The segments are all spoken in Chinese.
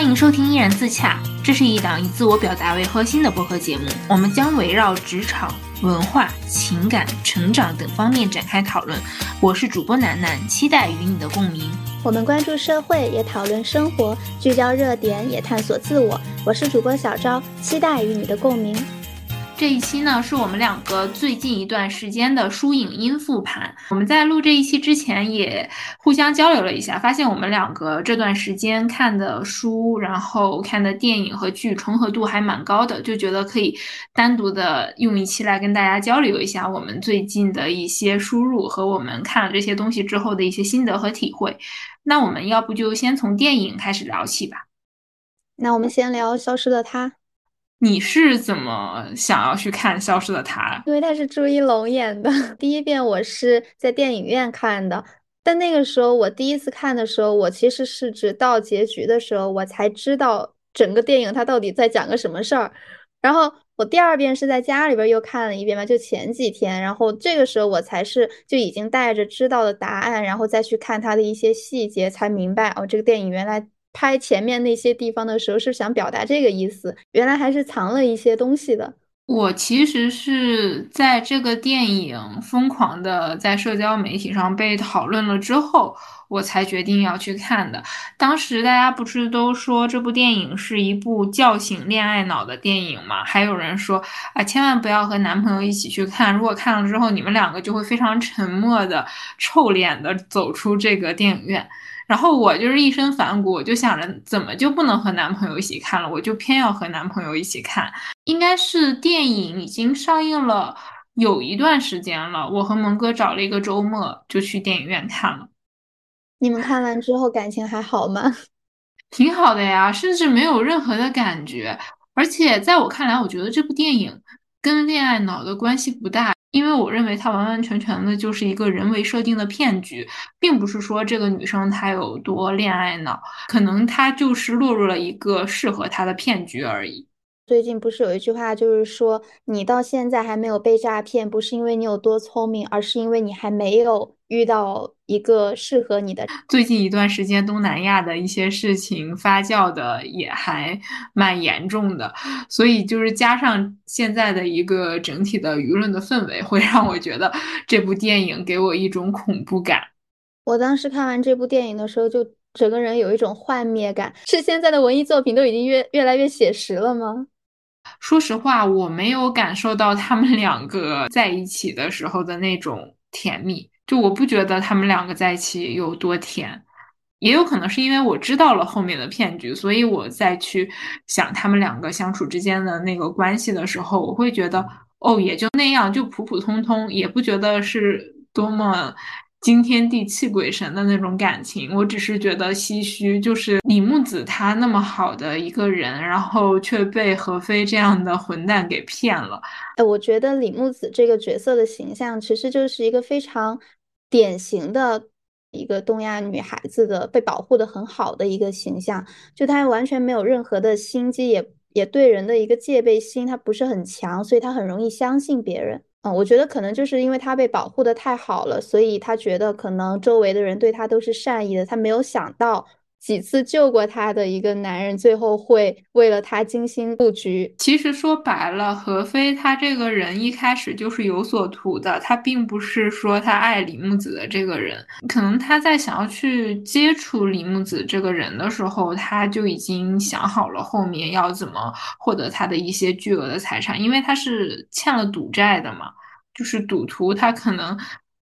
欢迎收听《依然自洽》，这是一档以自我表达为核心的播客节目。我们将围绕职场、文化、情感、成长等方面展开讨论。我是主播楠楠，期待与你的共鸣。我们关注社会，也讨论生活，聚焦热点，也探索自我。我是主播小昭，期待与你的共鸣。这一期呢，是我们两个最近一段时间的书影音复盘。我们在录这一期之前也互相交流了一下，发现我们两个这段时间看的书，然后看的电影和剧重合度还蛮高的，就觉得可以单独的用一期来跟大家交流一下我们最近的一些输入和我们看了这些东西之后的一些心得和体会。那我们要不就先从电影开始聊起吧？那我们先聊《消失的她》。你是怎么想要去看《消失的她》？因为它是朱一龙演的。第一遍我是在电影院看的，但那个时候我第一次看的时候，我其实是直到结局的时候，我才知道整个电影它到底在讲个什么事儿。然后我第二遍是在家里边又看了一遍嘛，就前几天，然后这个时候我才是就已经带着知道的答案，然后再去看它的一些细节，才明白哦，这个电影原来。拍前面那些地方的时候是想表达这个意思，原来还是藏了一些东西的。我其实是在这个电影疯狂的在社交媒体上被讨论了之后，我才决定要去看的。当时大家不是都说这部电影是一部叫醒恋爱脑的电影吗？还有人说啊，千万不要和男朋友一起去看，如果看了之后你们两个就会非常沉默的、臭脸的走出这个电影院。然后我就是一身反骨，我就想着怎么就不能和男朋友一起看了，我就偏要和男朋友一起看。应该是电影已经上映了有一段时间了，我和蒙哥找了一个周末就去电影院看了。你们看完之后感情还好吗？挺好的呀，甚至没有任何的感觉。而且在我看来，我觉得这部电影跟恋爱脑的关系不大。因为我认为它完完全全的就是一个人为设定的骗局，并不是说这个女生她有多恋爱脑，可能她就是落入了一个适合她的骗局而已。最近不是有一句话，就是说你到现在还没有被诈骗，不是因为你有多聪明，而是因为你还没有遇到一个适合你的。最近一段时间，东南亚的一些事情发酵的也还蛮严重的，所以就是加上现在的一个整体的舆论的氛围，会让我觉得这部电影给我一种恐怖感。我当时看完这部电影的时候，就整个人有一种幻灭感。是现在的文艺作品都已经越越来越写实了吗？说实话，我没有感受到他们两个在一起的时候的那种甜蜜，就我不觉得他们两个在一起有多甜。也有可能是因为我知道了后面的骗局，所以我再去想他们两个相处之间的那个关系的时候，我会觉得哦，也就那样，就普普通通，也不觉得是多么。惊天地泣鬼神的那种感情，我只是觉得唏嘘，就是李木子他那么好的一个人，然后却被何非这样的混蛋给骗了。哎，我觉得李木子这个角色的形象，其实就是一个非常典型的一个东亚女孩子的被保护的很好的一个形象，就她完全没有任何的心机，也也对人的一个戒备心，她不是很强，所以她很容易相信别人。嗯，我觉得可能就是因为她被保护的太好了，所以她觉得可能周围的人对她都是善意的。她没有想到几次救过他的一个男人，最后会为了他精心布局。其实说白了，何非他这个人一开始就是有所图的。他并不是说他爱李木子的这个人，可能他在想要去接触李木子这个人的时候，他就已经想好了后面要怎么获得他的一些巨额的财产，因为他是欠了赌债的嘛。就是赌徒，他可能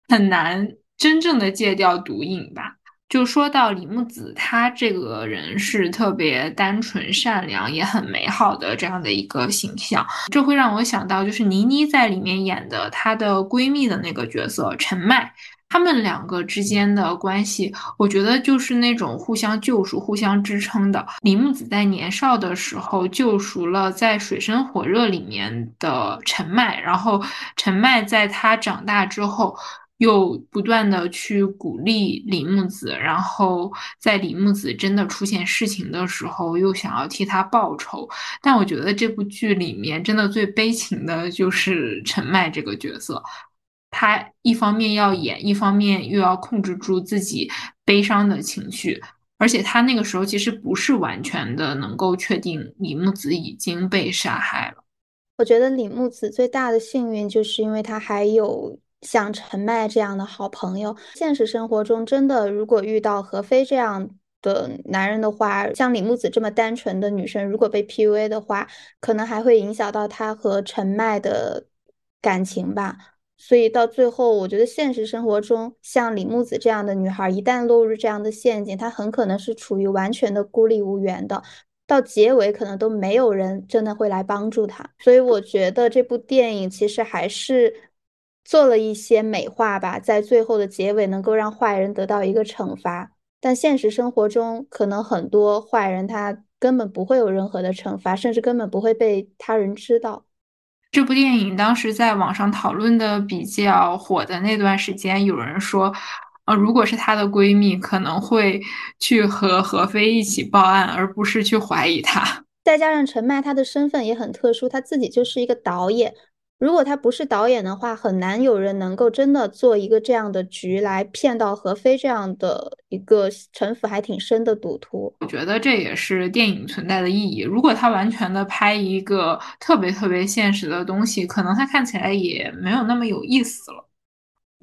很难真正的戒掉毒瘾吧。就说到李木子，他这个人是特别单纯、善良，也很美好的这样的一个形象，这会让我想到，就是倪妮在里面演的她的闺蜜的那个角色陈麦。他们两个之间的关系，我觉得就是那种互相救赎、互相支撑的。李木子在年少的时候救赎了在水深火热里面的陈麦，然后陈麦在他长大之后又不断的去鼓励李木子，然后在李木子真的出现事情的时候又想要替他报仇。但我觉得这部剧里面真的最悲情的就是陈麦这个角色。他一方面要演，一方面又要控制住自己悲伤的情绪。而且他那个时候其实不是完全的能够确定李木子已经被杀害了。我觉得李木子最大的幸运就是因为他还有像陈麦这样的好朋友。现实生活中，真的如果遇到何非这样的男人的话，像李木子这么单纯的女生，如果被 PUA 的话，可能还会影响到她和陈麦的感情吧。所以到最后，我觉得现实生活中，像李木子这样的女孩，一旦落入这样的陷阱，她很可能是处于完全的孤立无援的。到结尾，可能都没有人真的会来帮助她。所以我觉得这部电影其实还是做了一些美化吧，在最后的结尾能够让坏人得到一个惩罚。但现实生活中，可能很多坏人他根本不会有任何的惩罚，甚至根本不会被他人知道。这部电影当时在网上讨论的比较火的那段时间，有人说，呃，如果是她的闺蜜，可能会去和何非一起报案，而不是去怀疑她。再加上陈麦，她的身份也很特殊，她自己就是一个导演。如果他不是导演的话，很难有人能够真的做一个这样的局来骗到何非这样的一个城府还挺深的赌徒。我觉得这也是电影存在的意义。如果他完全的拍一个特别特别现实的东西，可能他看起来也没有那么有意思了。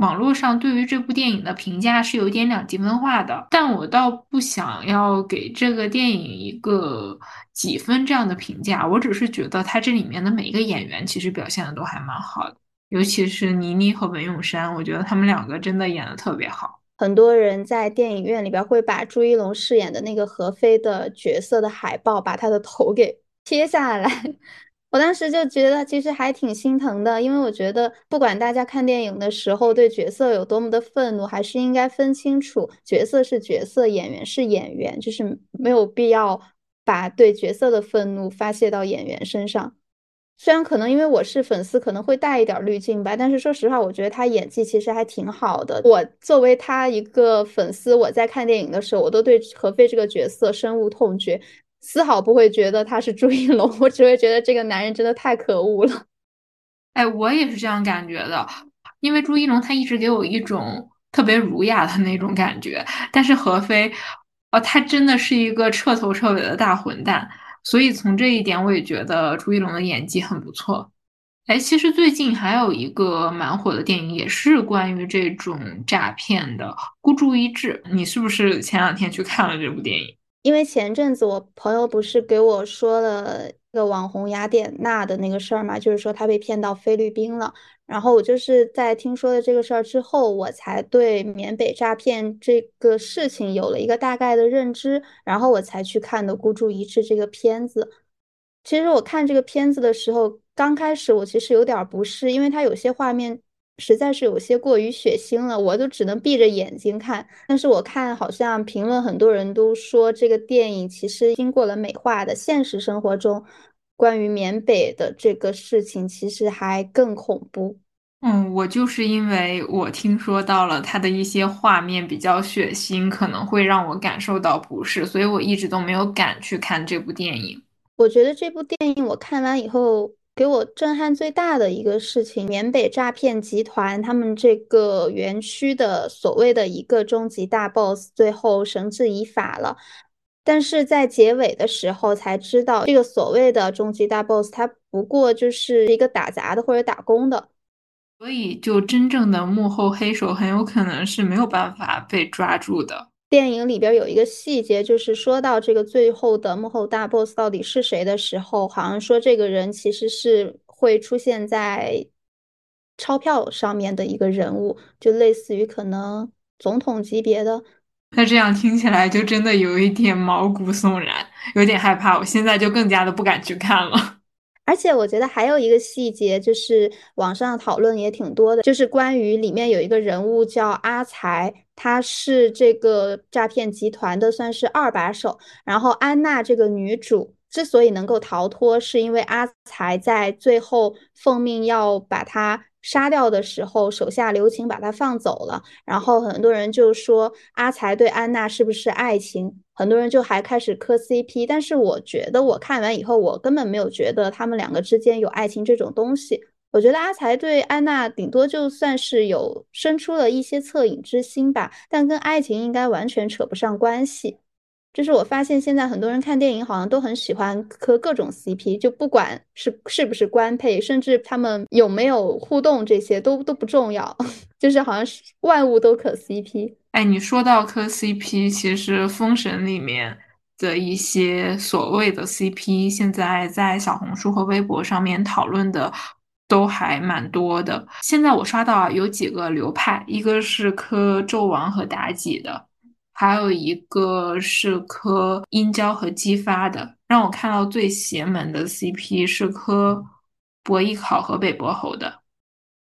网络上对于这部电影的评价是有点两极分化的，但我倒不想要给这个电影一个几分这样的评价，我只是觉得它这里面的每一个演员其实表现的都还蛮好的，尤其是倪妮和文咏珊，我觉得他们两个真的演的特别好。很多人在电影院里边会把朱一龙饰演的那个何非的角色的海报，把他的头给贴下来。我当时就觉得其实还挺心疼的，因为我觉得不管大家看电影的时候对角色有多么的愤怒，还是应该分清楚角色是角色，演员是演员，就是没有必要把对角色的愤怒发泄到演员身上。虽然可能因为我是粉丝，可能会带一点滤镜吧，但是说实话，我觉得他演技其实还挺好的。我作为他一个粉丝，我在看电影的时候，我都对何非这个角色深恶痛绝。丝毫不会觉得他是朱一龙，我只会觉得这个男人真的太可恶了。哎，我也是这样感觉的，因为朱一龙他一直给我一种特别儒雅的那种感觉，但是何非，哦，他真的是一个彻头彻尾的大混蛋，所以从这一点我也觉得朱一龙的演技很不错。哎，其实最近还有一个蛮火的电影，也是关于这种诈骗的，《孤注一掷》，你是不是前两天去看了这部电影？因为前阵子我朋友不是给我说了那个网红雅典娜的那个事儿嘛，就是说她被骗到菲律宾了。然后我就是在听说了这个事儿之后，我才对缅北诈骗这个事情有了一个大概的认知，然后我才去看的《孤注一掷》这个片子。其实我看这个片子的时候，刚开始我其实有点不适，因为它有些画面。实在是有些过于血腥了，我都只能闭着眼睛看。但是我看好像评论很多人都说这个电影其实经过了美化的，现实生活中关于缅北的这个事情其实还更恐怖。嗯，我就是因为我听说到了它的一些画面比较血腥，可能会让我感受到不适，所以我一直都没有敢去看这部电影。我觉得这部电影我看完以后。给我震撼最大的一个事情，缅北诈骗集团他们这个园区的所谓的一个终极大 boss，最后绳之以法了。但是在结尾的时候才知道，这个所谓的终极大 boss，他不过就是一个打杂的或者打工的，所以就真正的幕后黑手很有可能是没有办法被抓住的。电影里边有一个细节，就是说到这个最后的幕后大 boss 到底是谁的时候，好像说这个人其实是会出现在钞票上面的一个人物，就类似于可能总统级别的。那这样听起来就真的有一点毛骨悚然，有点害怕。我现在就更加的不敢去看了。而且我觉得还有一个细节，就是网上讨论也挺多的，就是关于里面有一个人物叫阿才，他是这个诈骗集团的算是二把手。然后安娜这个女主之所以能够逃脱，是因为阿才在最后奉命要把他。杀掉的时候，手下留情把他放走了。然后很多人就说阿才对安娜是不是爱情？很多人就还开始磕 CP。但是我觉得我看完以后，我根本没有觉得他们两个之间有爱情这种东西。我觉得阿才对安娜顶多就算是有生出了一些恻隐之心吧，但跟爱情应该完全扯不上关系。就是我发现现在很多人看电影好像都很喜欢磕各种 CP，就不管是是不是官配，甚至他们有没有互动，这些都都不重要，就是好像是万物都可 CP。哎，你说到磕 CP，其实《封神》里面的一些所谓的 CP，现在在小红书和微博上面讨论的都还蛮多的。现在我刷到，有几个流派，一个是磕纣王和妲己的。还有一个是磕殷郊和姬发的，让我看到最邪门的 CP 是磕伯邑考和北伯侯的。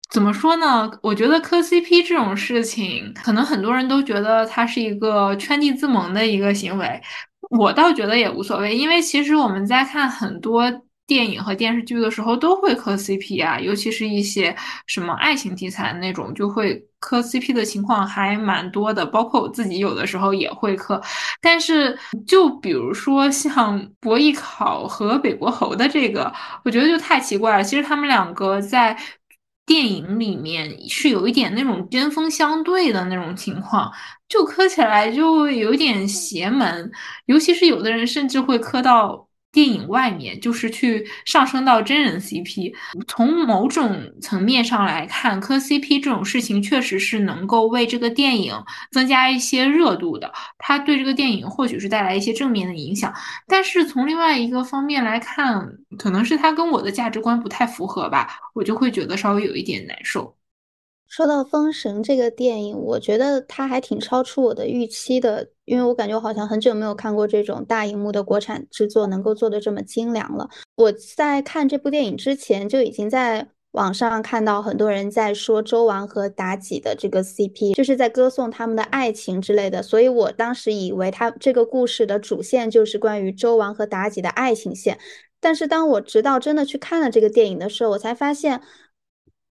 怎么说呢？我觉得磕 CP 这种事情，可能很多人都觉得它是一个圈地自萌的一个行为，我倒觉得也无所谓，因为其实我们在看很多。电影和电视剧的时候都会磕 CP 啊，尤其是一些什么爱情题材的那种，就会磕 CP 的情况还蛮多的。包括我自己有的时候也会磕，但是就比如说像伯邑考和北伯侯的这个，我觉得就太奇怪了。其实他们两个在电影里面是有一点那种针锋相对的那种情况，就磕起来就有点邪门，尤其是有的人甚至会磕到。电影外面就是去上升到真人 CP，从某种层面上来看，磕 CP 这种事情确实是能够为这个电影增加一些热度的，它对这个电影或许是带来一些正面的影响。但是从另外一个方面来看，可能是它跟我的价值观不太符合吧，我就会觉得稍微有一点难受。说到《封神》这个电影，我觉得它还挺超出我的预期的，因为我感觉我好像很久没有看过这种大荧幕的国产制作能够做的这么精良了。我在看这部电影之前就已经在网上看到很多人在说周王和妲己的这个 CP，就是在歌颂他们的爱情之类的，所以我当时以为他这个故事的主线就是关于周王和妲己的爱情线。但是当我直到真的去看了这个电影的时候，我才发现。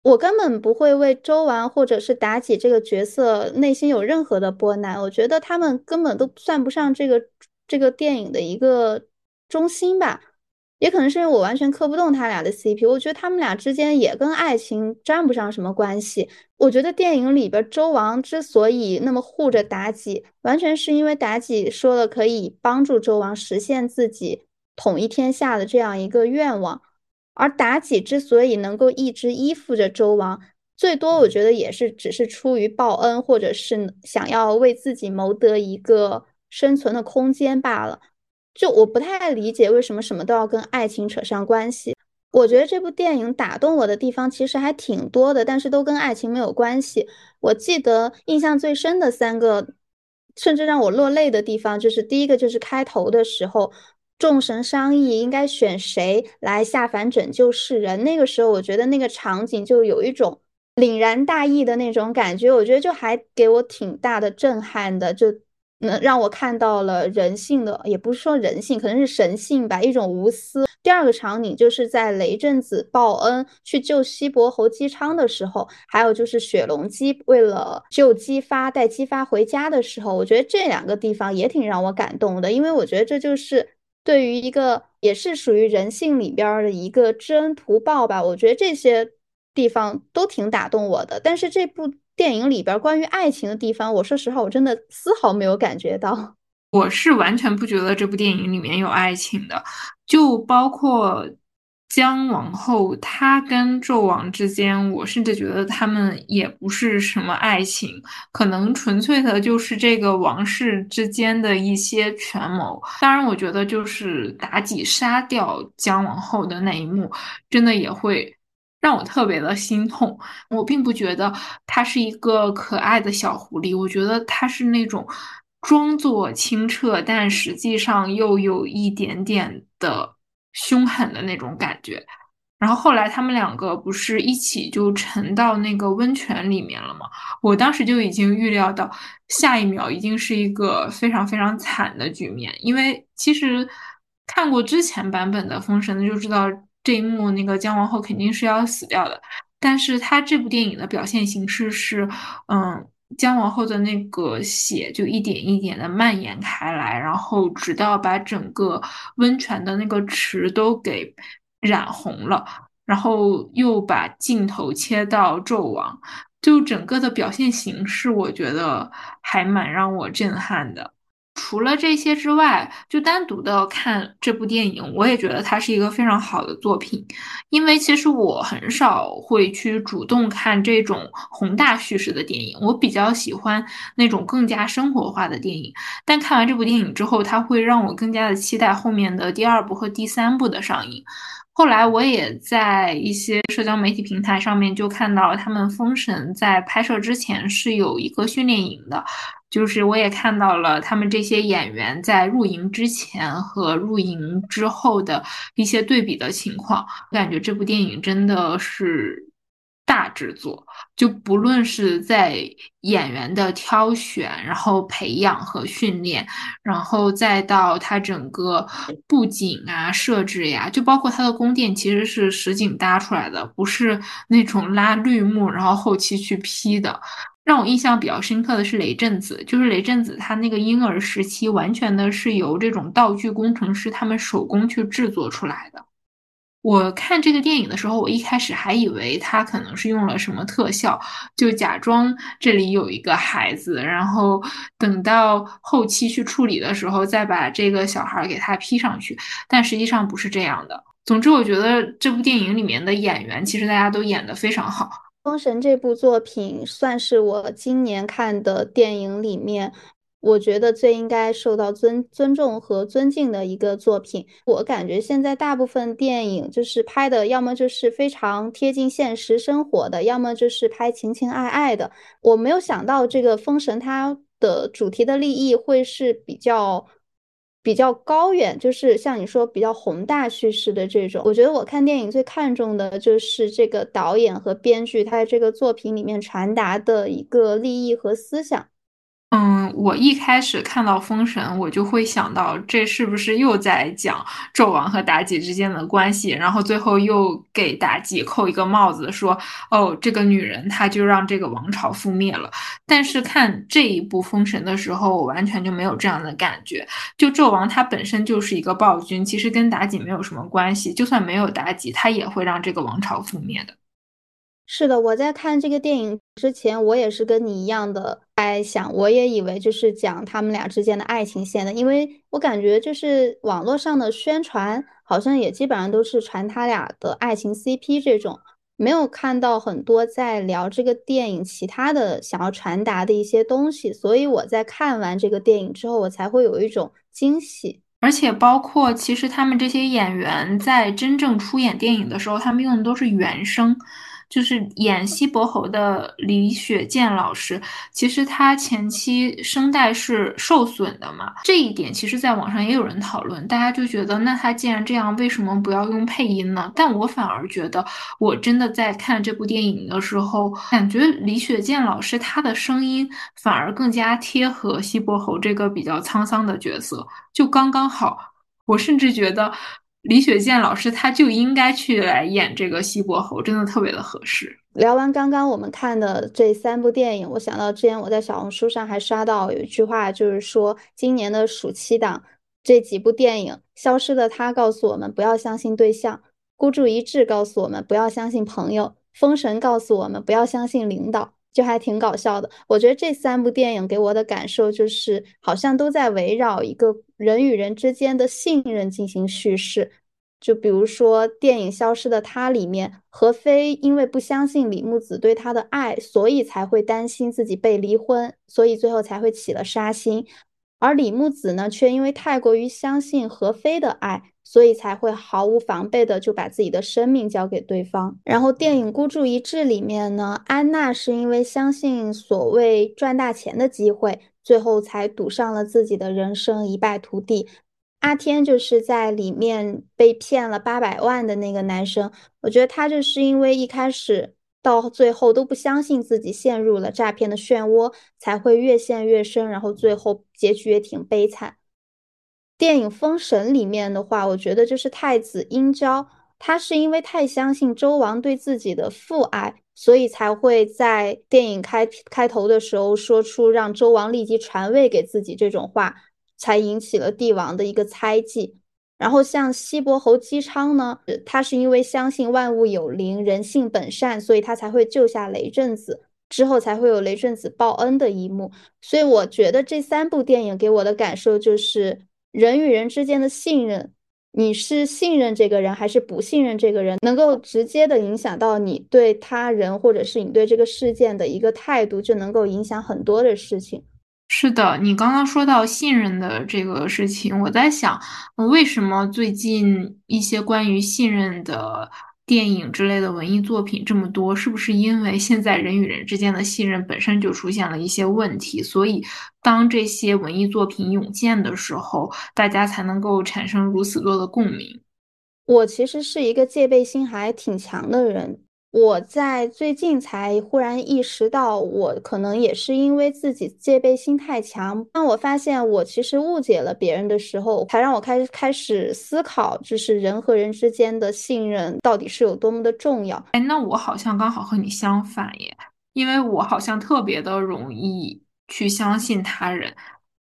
我根本不会为周王或者是妲己这个角色内心有任何的波澜，我觉得他们根本都算不上这个这个电影的一个中心吧。也可能是因为我完全磕不动他俩的 CP，我觉得他们俩之间也跟爱情沾不上什么关系。我觉得电影里边周王之所以那么护着妲己，完全是因为妲己说了可以帮助周王实现自己统一天下的这样一个愿望。而妲己之所以能够一直依附着周王，最多我觉得也是只是出于报恩，或者是想要为自己谋得一个生存的空间罢了。就我不太理解为什么什么都要跟爱情扯上关系。我觉得这部电影打动我的地方其实还挺多的，但是都跟爱情没有关系。我记得印象最深的三个，甚至让我落泪的地方，就是第一个就是开头的时候。众神商议应该选谁来下凡拯救世人。那个时候，我觉得那个场景就有一种凛然大义的那种感觉，我觉得就还给我挺大的震撼的，就能让我看到了人性的，也不是说人性，可能是神性吧，一种无私。第二个场景就是在雷震子报恩去救西伯侯姬昌的时候，还有就是雪龙姬为了救姬发带姬发回家的时候，我觉得这两个地方也挺让我感动的，因为我觉得这就是。对于一个也是属于人性里边的一个知恩图报吧，我觉得这些地方都挺打动我的。但是这部电影里边关于爱情的地方，我说实话，我真的丝毫没有感觉到。我是完全不觉得这部电影里面有爱情的，就包括。姜王后，她跟纣王之间，我甚至觉得他们也不是什么爱情，可能纯粹的就是这个王室之间的一些权谋。当然，我觉得就是妲己杀掉姜王后的那一幕，真的也会让我特别的心痛。我并不觉得她是一个可爱的小狐狸，我觉得她是那种装作清澈，但实际上又有一点点的。凶狠的那种感觉，然后后来他们两个不是一起就沉到那个温泉里面了吗？我当时就已经预料到下一秒一定是一个非常非常惨的局面，因为其实看过之前版本的《封神》的就知道这一幕那个姜王后肯定是要死掉的，但是他这部电影的表现形式是，嗯。姜王后的那个血就一点一点的蔓延开来，然后直到把整个温泉的那个池都给染红了，然后又把镜头切到纣王，就整个的表现形式，我觉得还蛮让我震撼的。除了这些之外，就单独的看这部电影，我也觉得它是一个非常好的作品。因为其实我很少会去主动看这种宏大叙事的电影，我比较喜欢那种更加生活化的电影。但看完这部电影之后，它会让我更加的期待后面的第二部和第三部的上映。后来我也在一些社交媒体平台上面就看到，他们《封神》在拍摄之前是有一个训练营的，就是我也看到了他们这些演员在入营之前和入营之后的一些对比的情况，我感觉这部电影真的是。大制作，就不论是在演员的挑选，然后培养和训练，然后再到它整个布景啊、设置呀，就包括它的宫殿，其实是实景搭出来的，不是那种拉绿幕然后后期去 P 的。让我印象比较深刻的是雷震子，就是雷震子他那个婴儿时期，完全的是由这种道具工程师他们手工去制作出来的。我看这个电影的时候，我一开始还以为他可能是用了什么特效，就假装这里有一个孩子，然后等到后期去处理的时候，再把这个小孩给他 P 上去。但实际上不是这样的。总之，我觉得这部电影里面的演员其实大家都演得非常好。《封神》这部作品算是我今年看的电影里面。我觉得最应该受到尊尊重和尊敬的一个作品。我感觉现在大部分电影就是拍的，要么就是非常贴近现实生活的，要么就是拍情情爱爱的。我没有想到这个《封神》它的主题的立意会是比较比较高远，就是像你说比较宏大叙事的这种。我觉得我看电影最看重的就是这个导演和编剧他在这个作品里面传达的一个立意和思想。我一开始看到《封神》，我就会想到这是不是又在讲纣王和妲己之间的关系，然后最后又给妲己扣一个帽子，说哦，这个女人她就让这个王朝覆灭了。但是看这一部《封神》的时候，我完全就没有这样的感觉。就纣王他本身就是一个暴君，其实跟妲己没有什么关系。就算没有妲己，他也会让这个王朝覆灭的。是的，我在看这个电影之前，我也是跟你一样的在想，我也以为就是讲他们俩之间的爱情线的，因为我感觉就是网络上的宣传好像也基本上都是传他俩的爱情 CP 这种，没有看到很多在聊这个电影其他的想要传达的一些东西，所以我在看完这个电影之后，我才会有一种惊喜，而且包括其实他们这些演员在真正出演电影的时候，他们用的都是原声。就是演西伯侯的李雪健老师，其实他前期声带是受损的嘛，这一点其实在网上也有人讨论，大家就觉得那他既然这样，为什么不要用配音呢？但我反而觉得，我真的在看这部电影的时候，感觉李雪健老师他的声音反而更加贴合西伯侯这个比较沧桑的角色，就刚刚好。我甚至觉得。李雪健老师他就应该去来演这个西伯侯，真的特别的合适。聊完刚刚我们看的这三部电影，我想到之前我在小红书上还刷到有一句话，就是说今年的暑期档这几部电影，《消失的她》告诉我们不要相信对象，《孤注一掷》告诉我们不要相信朋友，《封神》告诉我们不要相信领导，就还挺搞笑的。我觉得这三部电影给我的感受就是，好像都在围绕一个人与人之间的信任进行叙事。就比如说电影《消失的她》里面，何非因为不相信李木子对她的爱，所以才会担心自己被离婚，所以最后才会起了杀心。而李木子呢，却因为太过于相信何非的爱，所以才会毫无防备的就把自己的生命交给对方。然后电影《孤注一掷》里面呢，安娜是因为相信所谓赚大钱的机会，最后才赌上了自己的人生，一败涂地。阿天就是在里面被骗了八百万的那个男生，我觉得他就是因为一开始到最后都不相信自己陷入了诈骗的漩涡，才会越陷越深，然后最后结局也挺悲惨。电影《封神》里面的话，我觉得就是太子殷郊，他是因为太相信周王对自己的父爱，所以才会在电影开开头的时候说出让周王立即传位给自己这种话。才引起了帝王的一个猜忌。然后像西伯侯姬昌呢，他是因为相信万物有灵，人性本善，所以他才会救下雷震子。之后才会有雷震子报恩的一幕。所以我觉得这三部电影给我的感受就是人与人之间的信任。你是信任这个人还是不信任这个人，能够直接的影响到你对他人或者是你对这个事件的一个态度，就能够影响很多的事情。是的，你刚刚说到信任的这个事情，我在想，为什么最近一些关于信任的。电影之类的文艺作品这么多，是不是因为现在人与人之间的信任本身就出现了一些问题，所以当这些文艺作品涌现的时候，大家才能够产生如此多的共鸣？我其实是一个戒备心还挺强的人。我在最近才忽然意识到，我可能也是因为自己戒备心太强。当我发现我其实误解了别人的时候，才让我开始开始思考，就是人和人之间的信任到底是有多么的重要。哎，那我好像刚好和你相反耶，因为我好像特别的容易去相信他人。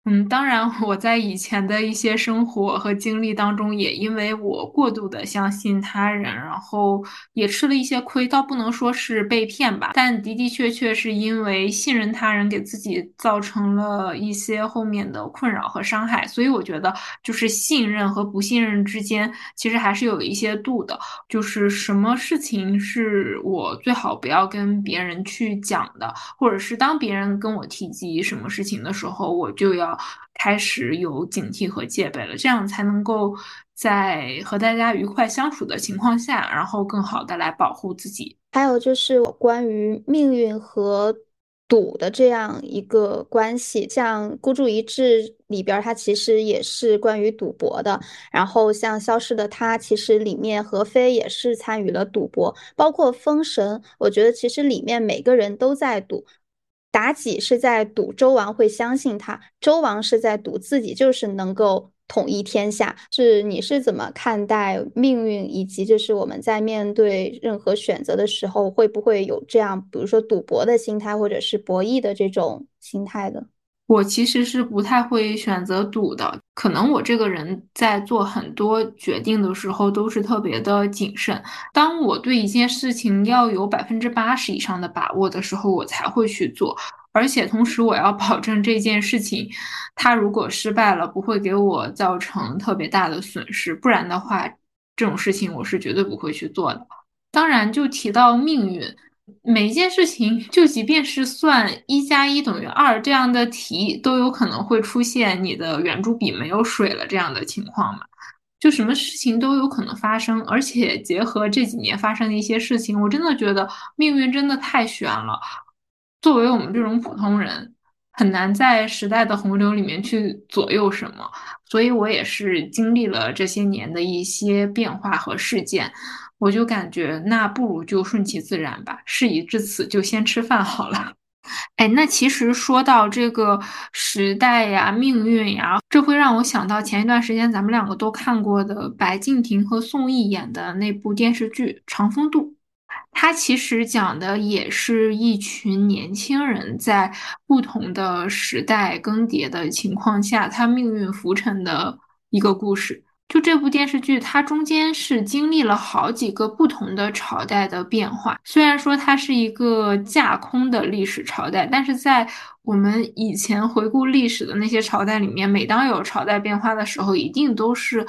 嗯，当然，我在以前的一些生活和经历当中，也因为我过度的相信他人，然后也吃了一些亏，倒不能说是被骗吧，但的的确确是因为信任他人，给自己造成了一些后面的困扰和伤害。所以我觉得，就是信任和不信任之间，其实还是有一些度的。就是什么事情是我最好不要跟别人去讲的，或者是当别人跟我提及什么事情的时候，我就要。开始有警惕和戒备了，这样才能够在和大家愉快相处的情况下，然后更好的来保护自己。还有就是关于命运和赌的这样一个关系，像《孤注一掷》里边，它其实也是关于赌博的。然后像《消失的她》，其实里面何非也是参与了赌博，包括《封神》，我觉得其实里面每个人都在赌。妲己是在赌周王会相信他，周王是在赌自己就是能够统一天下。是你是怎么看待命运，以及就是我们在面对任何选择的时候，会不会有这样，比如说赌博的心态，或者是博弈的这种心态的？我其实是不太会选择赌的，可能我这个人在做很多决定的时候都是特别的谨慎。当我对一件事情要有百分之八十以上的把握的时候，我才会去做。而且同时，我要保证这件事情，它如果失败了，不会给我造成特别大的损失。不然的话，这种事情我是绝对不会去做的。当然，就提到命运。每一件事情，就即便是算一加一等于二这样的题，都有可能会出现你的圆珠笔没有水了这样的情况嘛？就什么事情都有可能发生，而且结合这几年发生的一些事情，我真的觉得命运真的太悬了。作为我们这种普通人，很难在时代的洪流里面去左右什么。所以我也是经历了这些年的一些变化和事件。我就感觉那不如就顺其自然吧，事已至此就先吃饭好了。哎，那其实说到这个时代呀、命运呀，这会让我想到前一段时间咱们两个都看过的白敬亭和宋轶演的那部电视剧《长风渡》，它其实讲的也是一群年轻人在不同的时代更迭的情况下，他命运浮沉的一个故事。就这部电视剧，它中间是经历了好几个不同的朝代的变化。虽然说它是一个架空的历史朝代，但是在我们以前回顾历史的那些朝代里面，每当有朝代变化的时候，一定都是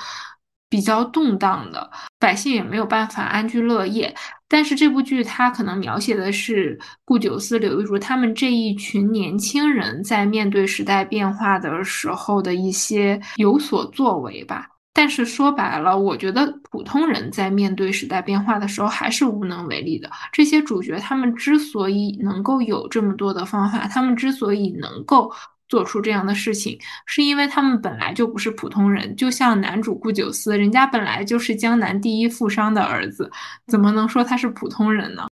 比较动荡的，百姓也没有办法安居乐业。但是这部剧它可能描写的是顾九思、刘玉竹他们这一群年轻人在面对时代变化的时候的一些有所作为吧。但是说白了，我觉得普通人在面对时代变化的时候还是无能为力的。这些主角他们之所以能够有这么多的方法，他们之所以能够做出这样的事情，是因为他们本来就不是普通人。就像男主顾九思，人家本来就是江南第一富商的儿子，怎么能说他是普通人呢？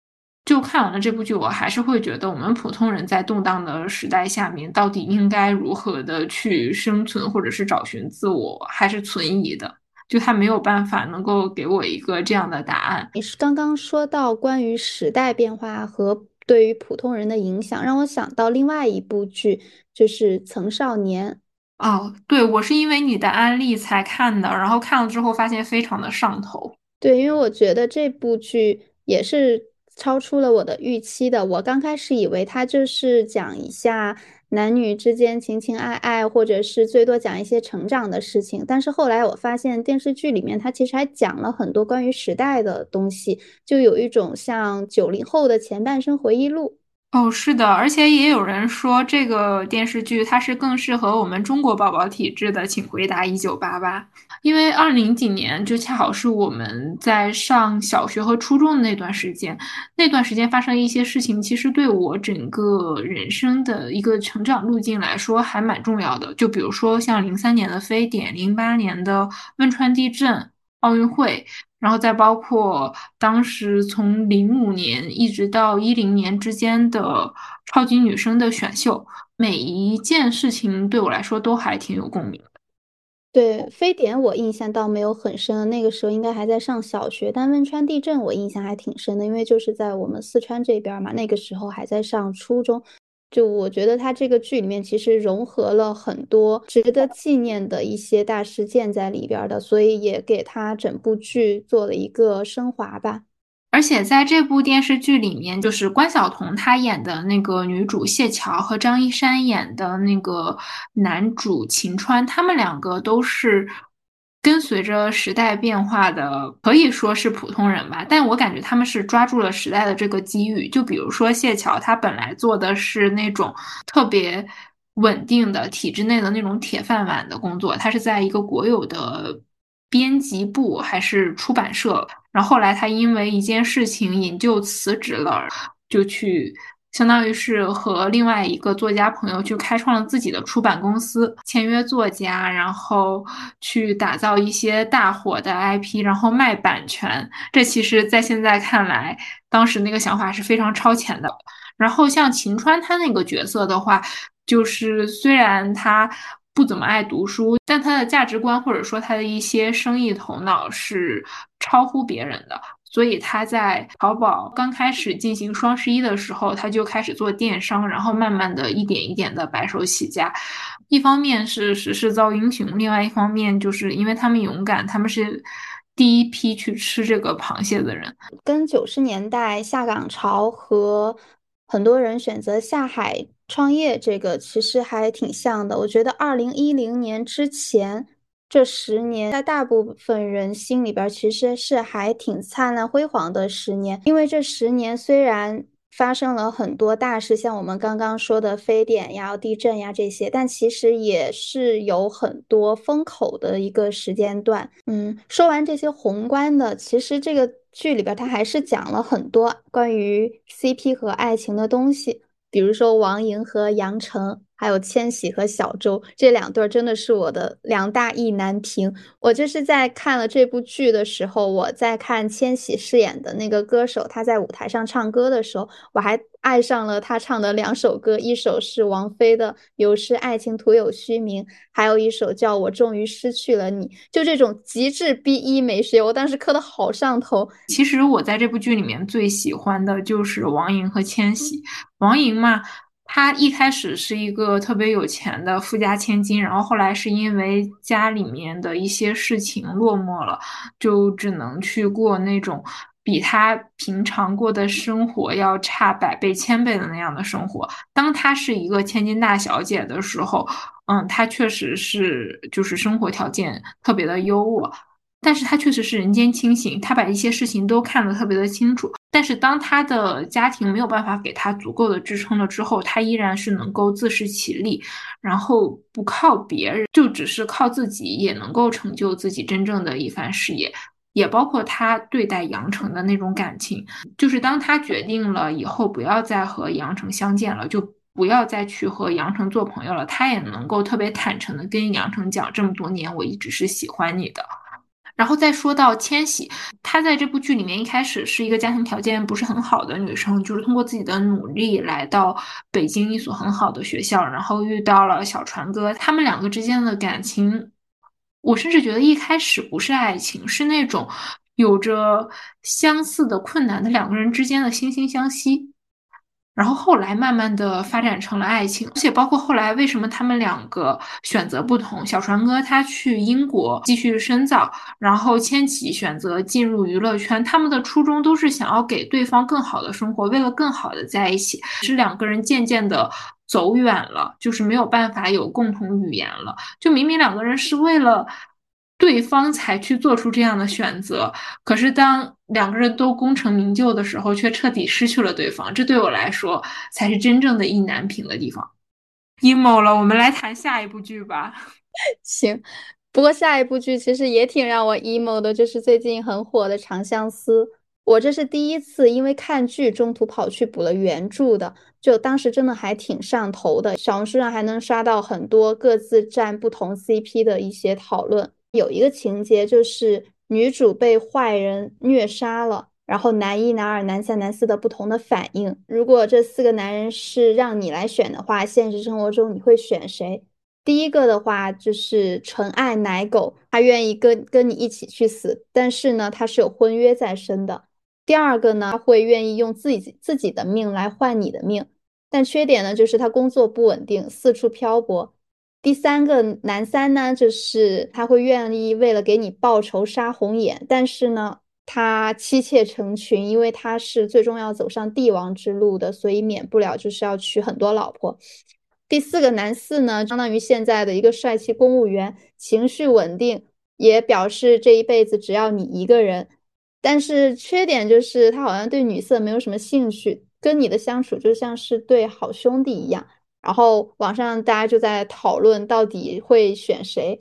就看完了这部剧，我还是会觉得我们普通人在动荡的时代下面，到底应该如何的去生存，或者是找寻自我，还是存疑的。就他没有办法能够给我一个这样的答案。你是刚刚说到关于时代变化和对于普通人的影响，让我想到另外一部剧，就是《曾少年》。哦，对，我是因为你的安利才看的，然后看了之后发现非常的上头。对，因为我觉得这部剧也是。超出了我的预期的。我刚开始以为它就是讲一下男女之间情情爱爱，或者是最多讲一些成长的事情。但是后来我发现电视剧里面它其实还讲了很多关于时代的东西，就有一种像九零后的前半生回忆录。哦，是的，而且也有人说这个电视剧它是更适合我们中国宝宝体质的，请回答一九八八。因为二零几年就恰好是我们在上小学和初中的那段时间，那段时间发生一些事情，其实对我整个人生的一个成长路径来说还蛮重要的。就比如说像零三年的非典，零八年的汶川地震、奥运会。然后再包括当时从零五年一直到一零年之间的超级女生的选秀，每一件事情对我来说都还挺有共鸣。对非典我印象倒没有很深，那个时候应该还在上小学。但汶川地震我印象还挺深的，因为就是在我们四川这边嘛，那个时候还在上初中。就我觉得他这个剧里面其实融合了很多值得纪念的一些大事件在里边的，所以也给他整部剧做了一个升华吧。而且在这部电视剧里面，就是关晓彤她演的那个女主谢桥和张一山演的那个男主秦川，他们两个都是。跟随着时代变化的可以说是普通人吧，但我感觉他们是抓住了时代的这个机遇。就比如说谢桥，他本来做的是那种特别稳定的体制内的那种铁饭碗的工作，他是在一个国有的编辑部还是出版社，然后后来他因为一件事情引咎辞职了，就去。相当于是和另外一个作家朋友去开创了自己的出版公司，签约作家，然后去打造一些大火的 IP，然后卖版权。这其实，在现在看来，当时那个想法是非常超前的。然后像秦川他那个角色的话，就是虽然他不怎么爱读书，但他的价值观或者说他的一些生意头脑是超乎别人的。所以他在淘宝刚开始进行双十一的时候，他就开始做电商，然后慢慢的一点一点的白手起家。一方面是时势造英雄，另外一方面就是因为他们勇敢，他们是第一批去吃这个螃蟹的人。跟九十年代下岗潮和很多人选择下海创业这个其实还挺像的。我觉得二零一零年之前。这十年，在大部分人心里边，其实是还挺灿烂辉煌的十年。因为这十年虽然发生了很多大事，像我们刚刚说的非典呀、地震呀这些，但其实也是有很多风口的一个时间段。嗯，说完这些宏观的，其实这个剧里边它还是讲了很多关于 CP 和爱情的东西，比如说王莹和杨成。还有千玺和小周这两对真的是我的两大意难平。我就是在看了这部剧的时候，我在看千玺饰演的那个歌手，他在舞台上唱歌的时候，我还爱上了他唱的两首歌，一首是王菲的《有时爱情徒有虚名》，还有一首叫我终于失去了你。就这种极致 B 一美学，我当时磕的好上头。其实我在这部剧里面最喜欢的就是王莹和千玺。王莹嘛。他一开始是一个特别有钱的富家千金，然后后来是因为家里面的一些事情落寞了，就只能去过那种比他平常过的生活要差百倍千倍的那样的生活。当他是一个千金大小姐的时候，嗯，他确实是就是生活条件特别的优渥。但是他确实是人间清醒，他把一些事情都看得特别的清楚。但是当他的家庭没有办法给他足够的支撑了之后，他依然是能够自食其力，然后不靠别人，就只是靠自己也能够成就自己真正的一番事业。也包括他对待杨成的那种感情，就是当他决定了以后不要再和杨成相见了，就不要再去和杨成做朋友了，他也能够特别坦诚的跟杨成讲，这么多年我一直是喜欢你的。然后再说到千玺，她在这部剧里面一开始是一个家庭条件不是很好的女生，就是通过自己的努力来到北京一所很好的学校，然后遇到了小船哥，他们两个之间的感情，我甚至觉得一开始不是爱情，是那种有着相似的困难的两个人之间的惺惺相惜。然后后来慢慢的发展成了爱情，而且包括后来为什么他们两个选择不同，小船哥他去英国继续深造，然后千玺选择进入娱乐圈，他们的初衷都是想要给对方更好的生活，为了更好的在一起，是两个人渐渐的走远了，就是没有办法有共同语言了，就明明两个人是为了。对方才去做出这样的选择，可是当两个人都功成名就的时候，却彻底失去了对方。这对我来说才是真正的意难平的地方。emo 了，我们来谈下一部剧吧。行，不过下一部剧其实也挺让我 emo 的，就是最近很火的《长相思》。我这是第一次因为看剧中途跑去补了原著的，就当时真的还挺上头的。小红书上还能刷到很多各自站不同 CP 的一些讨论。有一个情节就是女主被坏人虐杀了，然后男一、男二、男三、男四的不同的反应。如果这四个男人是让你来选的话，现实生活中你会选谁？第一个的话就是纯爱奶狗，他愿意跟跟你一起去死，但是呢，他是有婚约在身的。第二个呢，他会愿意用自己自己的命来换你的命，但缺点呢就是他工作不稳定，四处漂泊。第三个男三呢，就是他会愿意为了给你报仇杀红眼，但是呢，他妻妾成群，因为他是最终要走上帝王之路的，所以免不了就是要娶很多老婆。第四个男四呢，相当于现在的一个帅气公务员，情绪稳定，也表示这一辈子只要你一个人，但是缺点就是他好像对女色没有什么兴趣，跟你的相处就像是对好兄弟一样。然后网上大家就在讨论到底会选谁，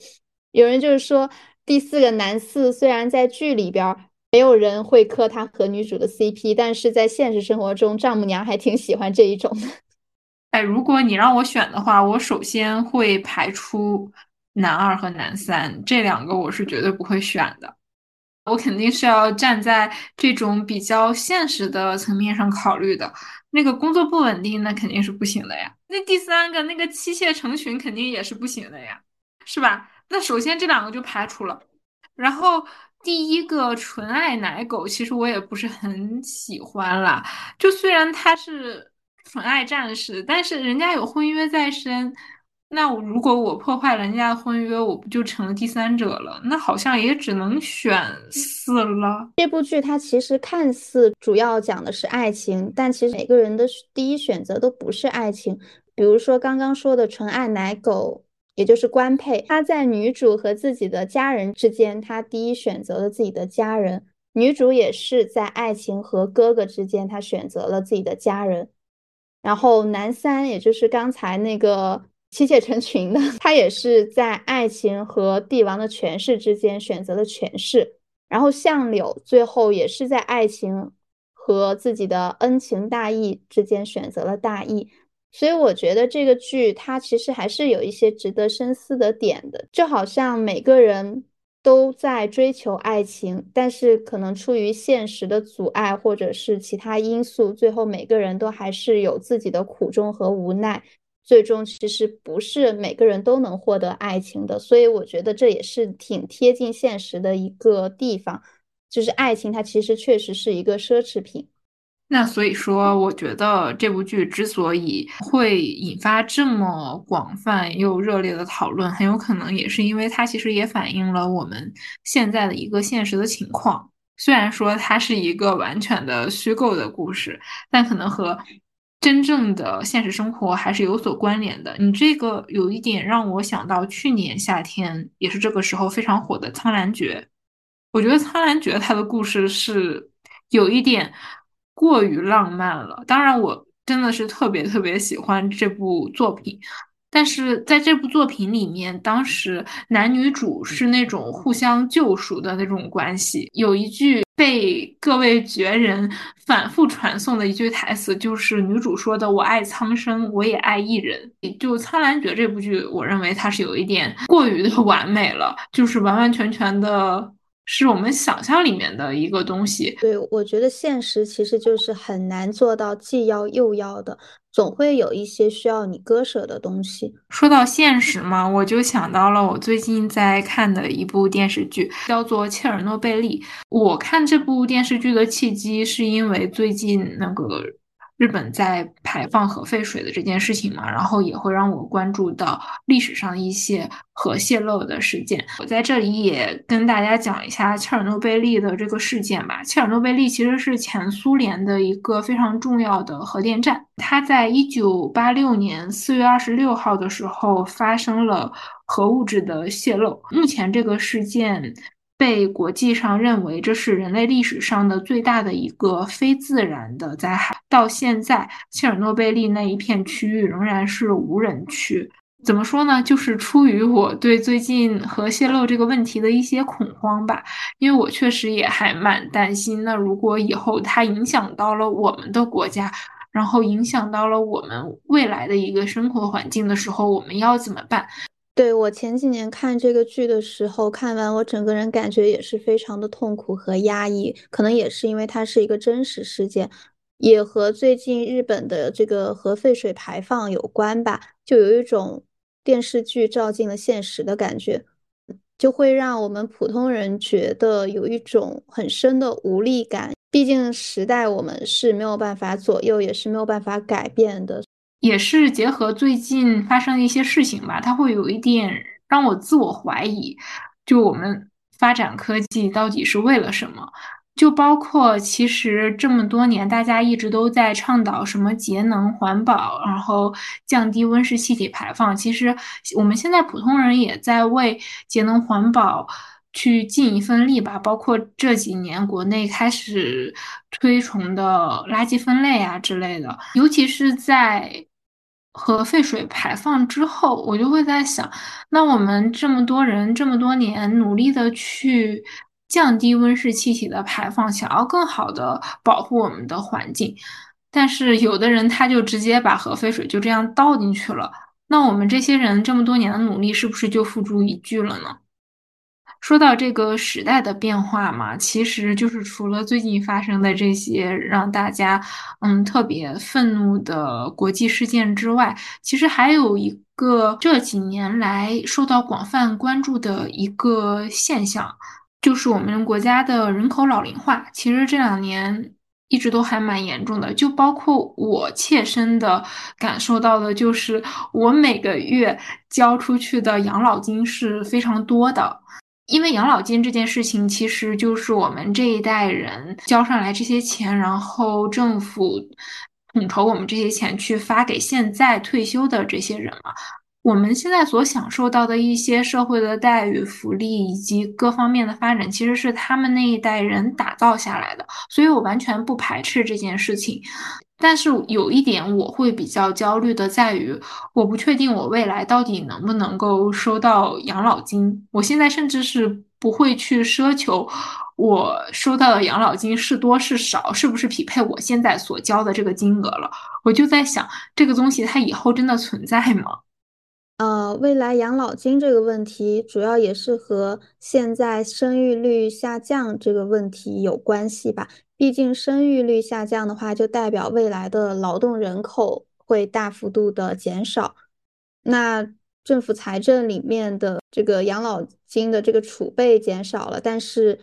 有人就是说第四个男四虽然在剧里边没有人会磕他和女主的 CP，但是在现实生活中丈母娘还挺喜欢这一种的。哎，如果你让我选的话，我首先会排除男二和男三这两个，我是绝对不会选的。我肯定是要站在这种比较现实的层面上考虑的。那个工作不稳定，那肯定是不行的呀。那第三个，那个妻妾成群，肯定也是不行的呀，是吧？那首先这两个就排除了。然后第一个纯爱奶狗，其实我也不是很喜欢啦。就虽然他是纯爱战士，但是人家有婚约在身。那我如果我破坏了人家的婚约，我不就成了第三者了？那好像也只能选四了。这部剧它其实看似主要讲的是爱情，但其实每个人的第一选择都不是爱情。比如说刚刚说的纯爱奶狗，也就是官配，他在女主和自己的家人之间，他第一选择了自己的家人；女主也是在爱情和哥哥之间，她选择了自己的家人。然后男三，也就是刚才那个。妻妾成群的，他也是在爱情和帝王的权势之间选择了权势，然后相柳最后也是在爱情和自己的恩情大义之间选择了大义，所以我觉得这个剧它其实还是有一些值得深思的点的，就好像每个人都在追求爱情，但是可能出于现实的阻碍或者是其他因素，最后每个人都还是有自己的苦衷和无奈。最终其实不是每个人都能获得爱情的，所以我觉得这也是挺贴近现实的一个地方，就是爱情它其实确实是一个奢侈品。那所以说，我觉得这部剧之所以会引发这么广泛又热烈的讨论，很有可能也是因为它其实也反映了我们现在的一个现实的情况。虽然说它是一个完全的虚构的故事，但可能和。真正的现实生活还是有所关联的。你这个有一点让我想到去年夏天，也是这个时候非常火的《苍兰诀》。我觉得《苍兰诀》它的故事是有一点过于浪漫了。当然，我真的是特别特别喜欢这部作品。但是在这部作品里面，当时男女主是那种互相救赎的那种关系。有一句被各位绝人反复传颂的一句台词，就是女主说的：“我爱苍生，我也爱一人。”就《苍兰诀》这部剧，我认为它是有一点过于的完美了，就是完完全全的是我们想象里面的一个东西。对，我觉得现实其实就是很难做到既要又要的。总会有一些需要你割舍的东西。说到现实嘛，我就想到了我最近在看的一部电视剧，叫做《切尔诺贝利》。我看这部电视剧的契机是因为最近那个日本在排放核废水的这件事情嘛，然后也会让我关注到历史上一些核泄漏的事件。我在这里也跟大家讲一下切尔诺贝利的这个事件吧。切尔诺贝利其实是前苏联的一个非常重要的核电站，它在一九八六年四月二十六号的时候发生了核物质的泄漏。目前这个事件。被国际上认为这是人类历史上的最大的一个非自然的灾害。到现在，切尔诺贝利那一片区域仍然是无人区。怎么说呢？就是出于我对最近核泄漏这个问题的一些恐慌吧，因为我确实也还蛮担心。那如果以后它影响到了我们的国家，然后影响到了我们未来的一个生活环境的时候，我们要怎么办？对，我前几年看这个剧的时候，看完我整个人感觉也是非常的痛苦和压抑，可能也是因为它是一个真实事件，也和最近日本的这个核废水排放有关吧，就有一种电视剧照进了现实的感觉，就会让我们普通人觉得有一种很深的无力感。毕竟时代我们是没有办法左右，也是没有办法改变的。也是结合最近发生的一些事情吧，它会有一点让我自我怀疑，就我们发展科技到底是为了什么？就包括其实这么多年，大家一直都在倡导什么节能环保，然后降低温室气体排放。其实我们现在普通人也在为节能环保。去尽一份力吧，包括这几年国内开始推崇的垃圾分类啊之类的，尤其是在核废水排放之后，我就会在想，那我们这么多人这么多年努力的去降低温室气体的排放，想要更好的保护我们的环境，但是有的人他就直接把核废水就这样倒进去了，那我们这些人这么多年的努力是不是就付诸一炬了呢？说到这个时代的变化嘛，其实就是除了最近发生的这些让大家嗯特别愤怒的国际事件之外，其实还有一个这几年来受到广泛关注的一个现象，就是我们国家的人口老龄化。其实这两年一直都还蛮严重的，就包括我切身的感受到的，就是我每个月交出去的养老金是非常多的。因为养老金这件事情，其实就是我们这一代人交上来这些钱，然后政府统筹我们这些钱去发给现在退休的这些人嘛。我们现在所享受到的一些社会的待遇、福利以及各方面的发展，其实是他们那一代人打造下来的，所以我完全不排斥这件事情。但是有一点我会比较焦虑的在于，我不确定我未来到底能不能够收到养老金。我现在甚至是不会去奢求我收到的养老金是多是少，是不是匹配我现在所交的这个金额了。我就在想，这个东西它以后真的存在吗？呃，未来养老金这个问题，主要也是和现在生育率下降这个问题有关系吧。毕竟生育率下降的话，就代表未来的劳动人口会大幅度的减少。那政府财政里面的这个养老金的这个储备减少了，但是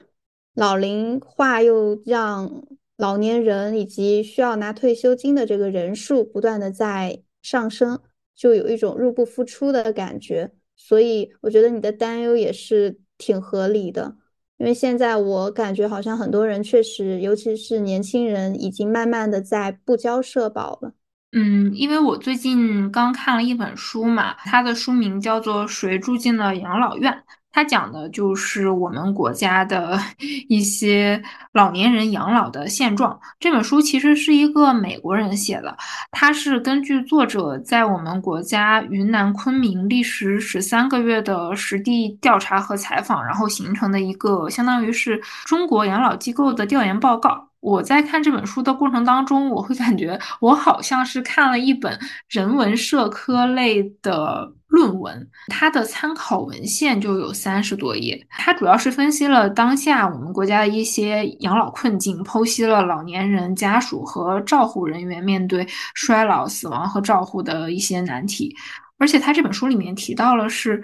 老龄化又让老年人以及需要拿退休金的这个人数不断的在上升。就有一种入不敷出的感觉，所以我觉得你的担忧也是挺合理的。因为现在我感觉好像很多人确实，尤其是年轻人，已经慢慢的在不交社保了。嗯，因为我最近刚看了一本书嘛，它的书名叫做《谁住进了养老院》。它讲的就是我们国家的 一些老年人养老的现状。这本书其实是一个美国人写的，他是根据作者在我们国家云南昆明历时十三个月的实地调查和采访，然后形成的一个相当于是中国养老机构的调研报告。我在看这本书的过程当中，我会感觉我好像是看了一本人文社科类的。论文，它的参考文献就有三十多页。它主要是分析了当下我们国家的一些养老困境，剖析了老年人家属和照护人员面对衰老、死亡和照护的一些难题。而且，他这本书里面提到了是，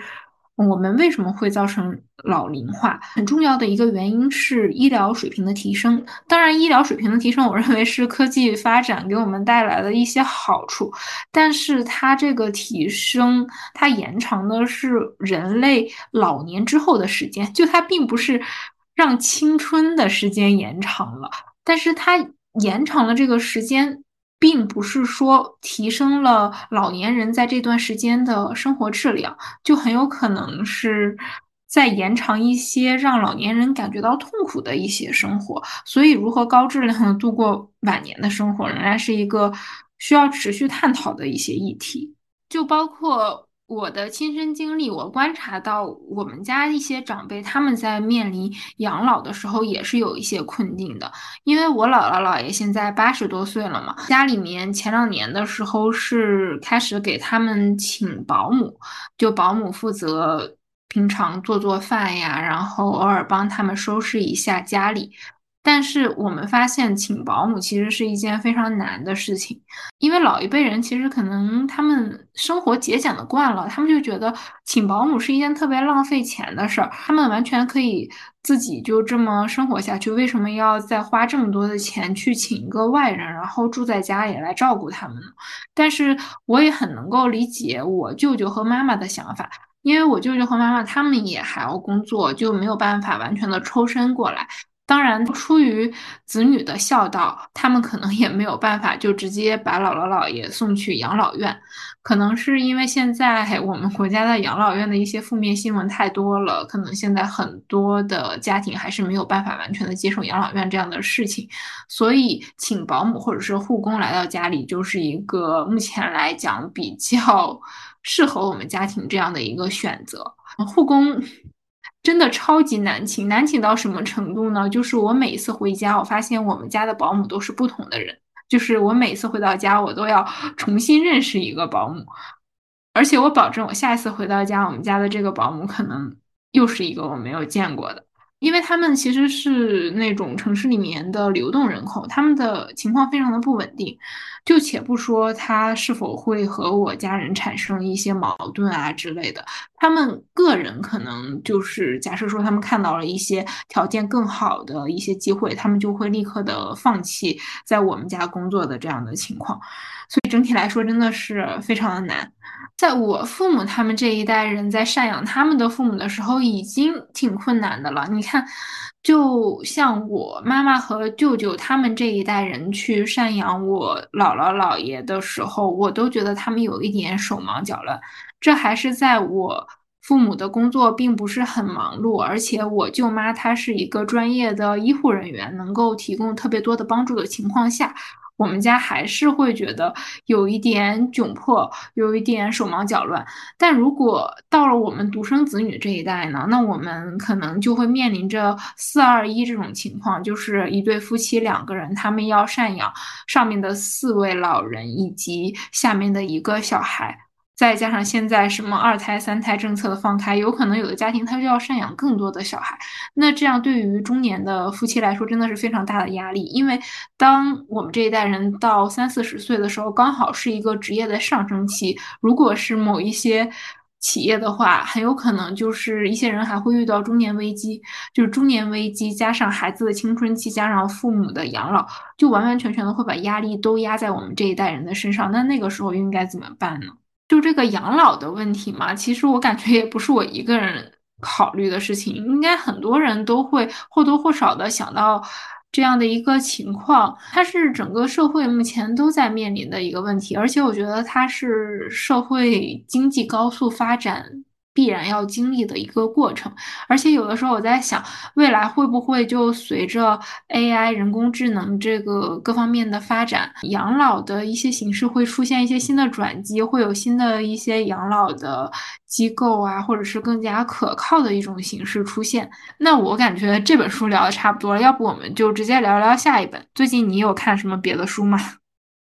我们为什么会造成老龄化？很重要的一个原因是医疗水平的提升。当然，医疗水平的提升，我认为是科技发展给我们带来的一些好处。但是它这个提升，它延长的是人类老年之后的时间，就它并不是让青春的时间延长了，但是它延长了这个时间。并不是说提升了老年人在这段时间的生活质量，就很有可能是在延长一些让老年人感觉到痛苦的一些生活。所以，如何高质量的度过晚年的生活，仍然是一个需要持续探讨的一些议题，就包括。我的亲身经历，我观察到我们家一些长辈他们在面临养老的时候也是有一些困境的。因为我姥姥姥爷现在八十多岁了嘛，家里面前两年的时候是开始给他们请保姆，就保姆负责平常做做饭呀，然后偶尔帮他们收拾一下家里。但是我们发现，请保姆其实是一件非常难的事情，因为老一辈人其实可能他们生活节俭的惯了，他们就觉得请保姆是一件特别浪费钱的事儿，他们完全可以自己就这么生活下去，为什么要再花这么多的钱去请一个外人，然后住在家里来照顾他们呢？但是我也很能够理解我舅舅和妈妈的想法，因为我舅舅和妈妈他们也还要工作，就没有办法完全的抽身过来。当然，出于子女的孝道，他们可能也没有办法就直接把姥姥姥爷送去养老院。可能是因为现在 我们国家的养老院的一些负面新闻太多了，可能现在很多的家庭还是没有办法完全的接受养老院这样的事情，所以请保姆或者是护工来到家里，就是一个目前来讲比较适合我们家庭这样的一个选择。护工。真的超级难请，难请到什么程度呢？就是我每一次回家，我发现我们家的保姆都是不同的人。就是我每次回到家，我都要重新认识一个保姆，而且我保证，我下一次回到家，我们家的这个保姆可能又是一个我没有见过的。因为他们其实是那种城市里面的流动人口，他们的情况非常的不稳定。就且不说他是否会和我家人产生一些矛盾啊之类的，他们个人可能就是假设说他们看到了一些条件更好的一些机会，他们就会立刻的放弃在我们家工作的这样的情况。所以整体来说真的是非常的难。在我父母他们这一代人在赡养他们的父母的时候，已经挺困难的了。你看，就像我妈妈和舅舅他们这一代人去赡养我姥姥姥爷的时候，我都觉得他们有一点手忙脚乱。这还是在我父母的工作并不是很忙碌，而且我舅妈她是一个专业的医护人员，能够提供特别多的帮助的情况下。我们家还是会觉得有一点窘迫，有一点手忙脚乱。但如果到了我们独生子女这一代呢，那我们可能就会面临着四二一这种情况，就是一对夫妻两个人，他们要赡养上面的四位老人以及下面的一个小孩。再加上现在什么二胎、三胎政策的放开，有可能有的家庭他就要赡养更多的小孩。那这样对于中年的夫妻来说，真的是非常大的压力。因为当我们这一代人到三四十岁的时候，刚好是一个职业的上升期。如果是某一些企业的话，很有可能就是一些人还会遇到中年危机，就是中年危机加上孩子的青春期，加上父母的养老，就完完全全的会把压力都压在我们这一代人的身上。那那个时候应该怎么办呢？就这个养老的问题嘛，其实我感觉也不是我一个人考虑的事情，应该很多人都会或多或少的想到这样的一个情况，它是整个社会目前都在面临的一个问题，而且我觉得它是社会经济高速发展。必然要经历的一个过程，而且有的时候我在想，未来会不会就随着 AI 人工智能这个各方面的发展，养老的一些形式会出现一些新的转机，会有新的一些养老的机构啊，或者是更加可靠的一种形式出现。那我感觉这本书聊的差不多了，要不我们就直接聊聊下一本。最近你有看什么别的书吗？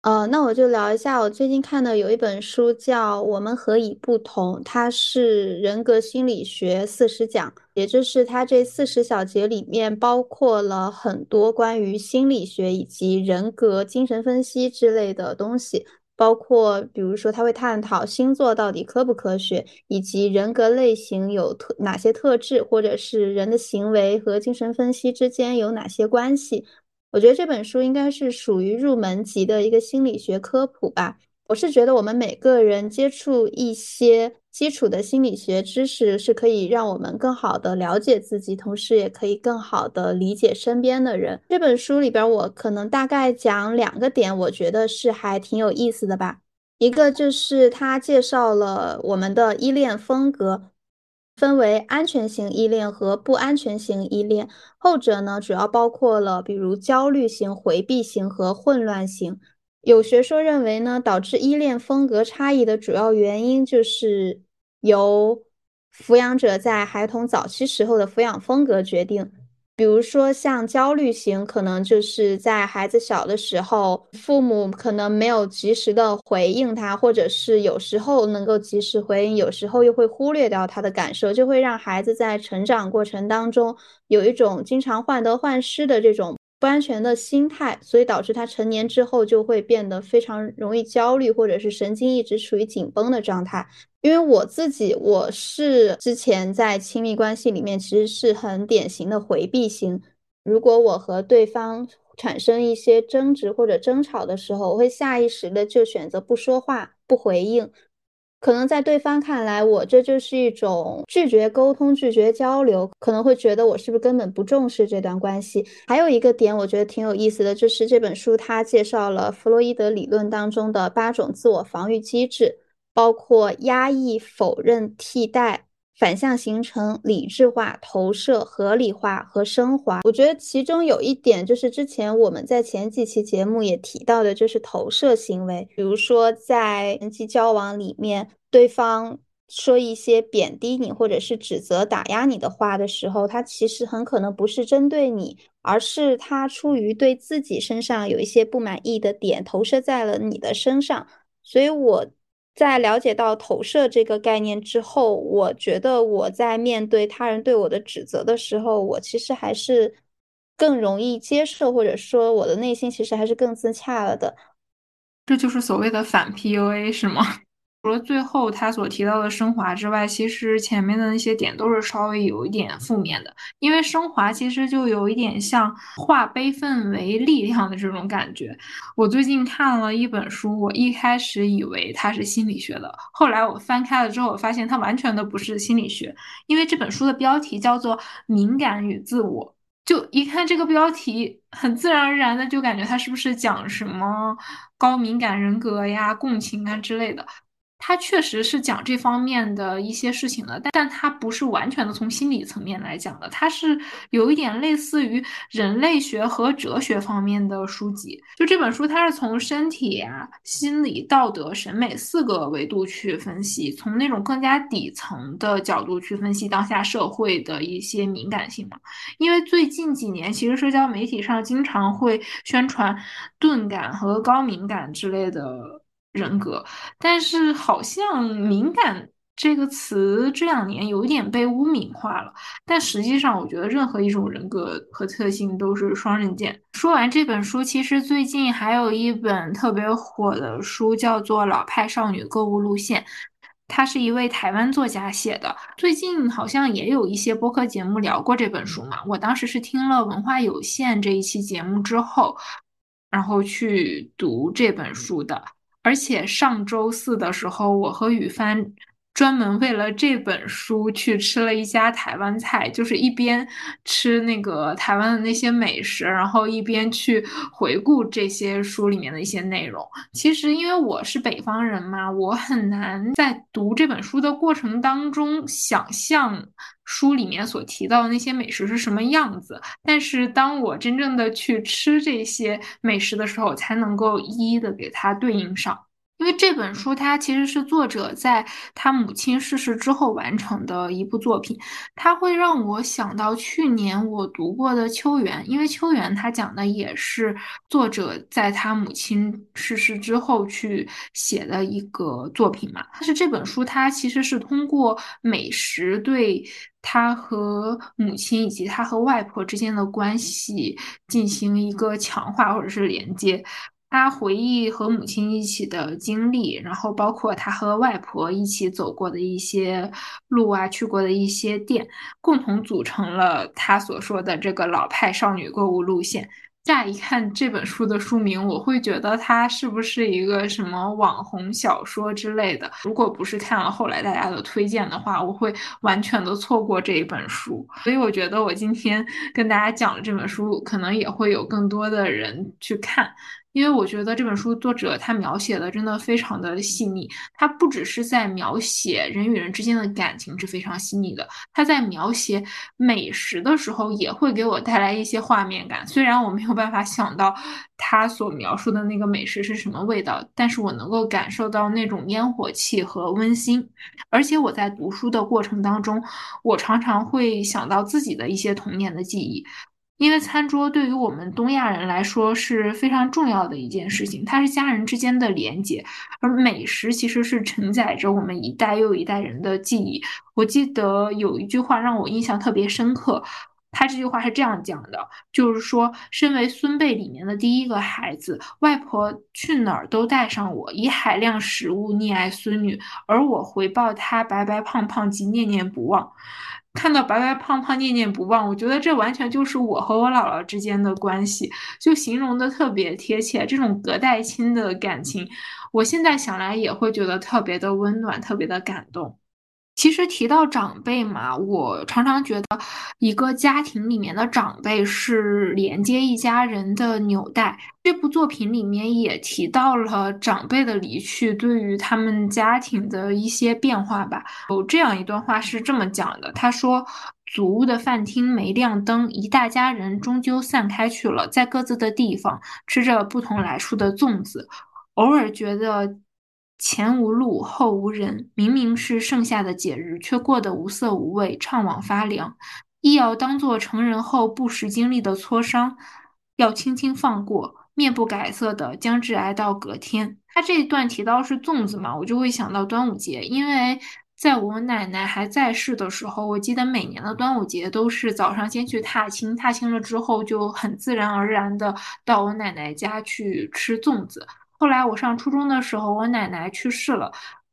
呃，那我就聊一下我最近看的有一本书叫《我们何以不同》，它是人格心理学四十讲，也就是它这四十小节里面包括了很多关于心理学以及人格精神分析之类的东西。包括比如说他会探讨星座到底科不科学，以及人格类型有特哪些特质，或者是人的行为和精神分析之间有哪些关系。我觉得这本书应该是属于入门级的一个心理学科普吧。我是觉得我们每个人接触一些基础的心理学知识，是可以让我们更好的了解自己，同时也可以更好的理解身边的人。这本书里边，我可能大概讲两个点，我觉得是还挺有意思的吧。一个就是他介绍了我们的依恋风格。分为安全型依恋和不安全型依恋，后者呢主要包括了比如焦虑型、回避型和混乱型。有学说认为呢，导致依恋风格差异的主要原因就是由抚养者在孩童早期时候的抚养风格决定。比如说，像焦虑型，可能就是在孩子小的时候，父母可能没有及时的回应他，或者是有时候能够及时回应，有时候又会忽略掉他的感受，就会让孩子在成长过程当中有一种经常患得患失的这种不安全的心态，所以导致他成年之后就会变得非常容易焦虑，或者是神经一直处于紧绷的状态。因为我自己，我是之前在亲密关系里面，其实是很典型的回避型。如果我和对方产生一些争执或者争吵的时候，我会下意识的就选择不说话、不回应。可能在对方看来，我这就是一种拒绝沟通、拒绝交流，可能会觉得我是不是根本不重视这段关系。还有一个点，我觉得挺有意思的，就是这本书它介绍了弗洛伊德理论当中的八种自我防御机制。包括压抑、否认、替代、反向形成、理智化、投射、合理化和升华。我觉得其中有一点就是之前我们在前几期节目也提到的，就是投射行为。比如说在人际交往里面，对方说一些贬低你或者是指责、打压你的话的时候，他其实很可能不是针对你，而是他出于对自己身上有一些不满意的点投射在了你的身上。所以，我。在了解到投射这个概念之后，我觉得我在面对他人对我的指责的时候，我其实还是更容易接受，或者说我的内心其实还是更自洽了的。这就是所谓的反 PUA 是吗？除了最后他所提到的升华之外，其实前面的那些点都是稍微有一点负面的。因为升华其实就有一点像化悲愤为力量的这种感觉。我最近看了一本书，我一开始以为它是心理学的，后来我翻开了之后，我发现它完全都不是心理学。因为这本书的标题叫做《敏感与自我》，就一看这个标题，很自然而然的就感觉它是不是讲什么高敏感人格呀、共情啊之类的。他确实是讲这方面的一些事情的，但但他不是完全的从心理层面来讲的，他是有一点类似于人类学和哲学方面的书籍。就这本书，它是从身体呀、心理、道德、审美四个维度去分析，从那种更加底层的角度去分析当下社会的一些敏感性嘛。因为最近几年，其实社交媒体上经常会宣传钝感和高敏感之类的。人格，但是好像“敏感”这个词这两年有一点被污名化了。但实际上，我觉得任何一种人格和特性都是双刃剑。说完这本书，其实最近还有一本特别火的书，叫做《老派少女购物路线》，它是一位台湾作家写的。最近好像也有一些播客节目聊过这本书嘛。我当时是听了文化有限这一期节目之后，然后去读这本书的。而且上周四的时候，我和雨帆专门为了这本书去吃了一家台湾菜，就是一边吃那个台湾的那些美食，然后一边去回顾这些书里面的一些内容。其实因为我是北方人嘛，我很难在读这本书的过程当中想象。书里面所提到的那些美食是什么样子？但是当我真正的去吃这些美食的时候，才能够一一的给它对应上。因为这本书它其实是作者在他母亲逝世之后完成的一部作品，它会让我想到去年我读过的《秋园》，因为《秋园》它讲的也是作者在他母亲逝世之后去写的一个作品嘛。但是这本书它其实是通过美食对他和母亲以及他和外婆之间的关系进行一个强化或者是连接。他回忆和母亲一起的经历，然后包括他和外婆一起走过的一些路啊，去过的一些店，共同组成了他所说的这个老派少女购物路线。乍一看这本书的书名，我会觉得它是不是一个什么网红小说之类的？如果不是看了后来大家的推荐的话，我会完全的错过这一本书。所以我觉得我今天跟大家讲的这本书，可能也会有更多的人去看。因为我觉得这本书作者他描写的真的非常的细腻，他不只是在描写人与人之间的感情是非常细腻的，他在描写美食的时候也会给我带来一些画面感。虽然我没有办法想到他所描述的那个美食是什么味道，但是我能够感受到那种烟火气和温馨。而且我在读书的过程当中，我常常会想到自己的一些童年的记忆。因为餐桌对于我们东亚人来说是非常重要的一件事情，它是家人之间的连结，而美食其实是承载着我们一代又一代人的记忆。我记得有一句话让我印象特别深刻，他这句话是这样讲的，就是说，身为孙辈里面的第一个孩子，外婆去哪儿都带上我，以海量食物溺爱孙女，而我回报她白白胖胖及念念不忘。看到白白胖胖念念不忘，我觉得这完全就是我和我姥姥之间的关系，就形容的特别贴切。这种隔代亲的感情，我现在想来也会觉得特别的温暖，特别的感动。其实提到长辈嘛，我常常觉得一个家庭里面的长辈是连接一家人的纽带。这部作品里面也提到了长辈的离去对于他们家庭的一些变化吧。有这样一段话是这么讲的：他说，祖屋的饭厅没亮灯，一大家人终究散开去了，在各自的地方吃着不同来处的粽子，偶尔觉得。前无路，后无人。明明是盛夏的节日，却过得无色无味，怅惘发凉。亦要当作成人后不时经历的挫伤，要轻轻放过，面不改色的将至挨到隔天。他这一段提到是粽子嘛，我就会想到端午节，因为在我奶奶还在世的时候，我记得每年的端午节都是早上先去踏青，踏青了之后就很自然而然的到我奶奶家去吃粽子。后来我上初中的时候，我奶奶去世了。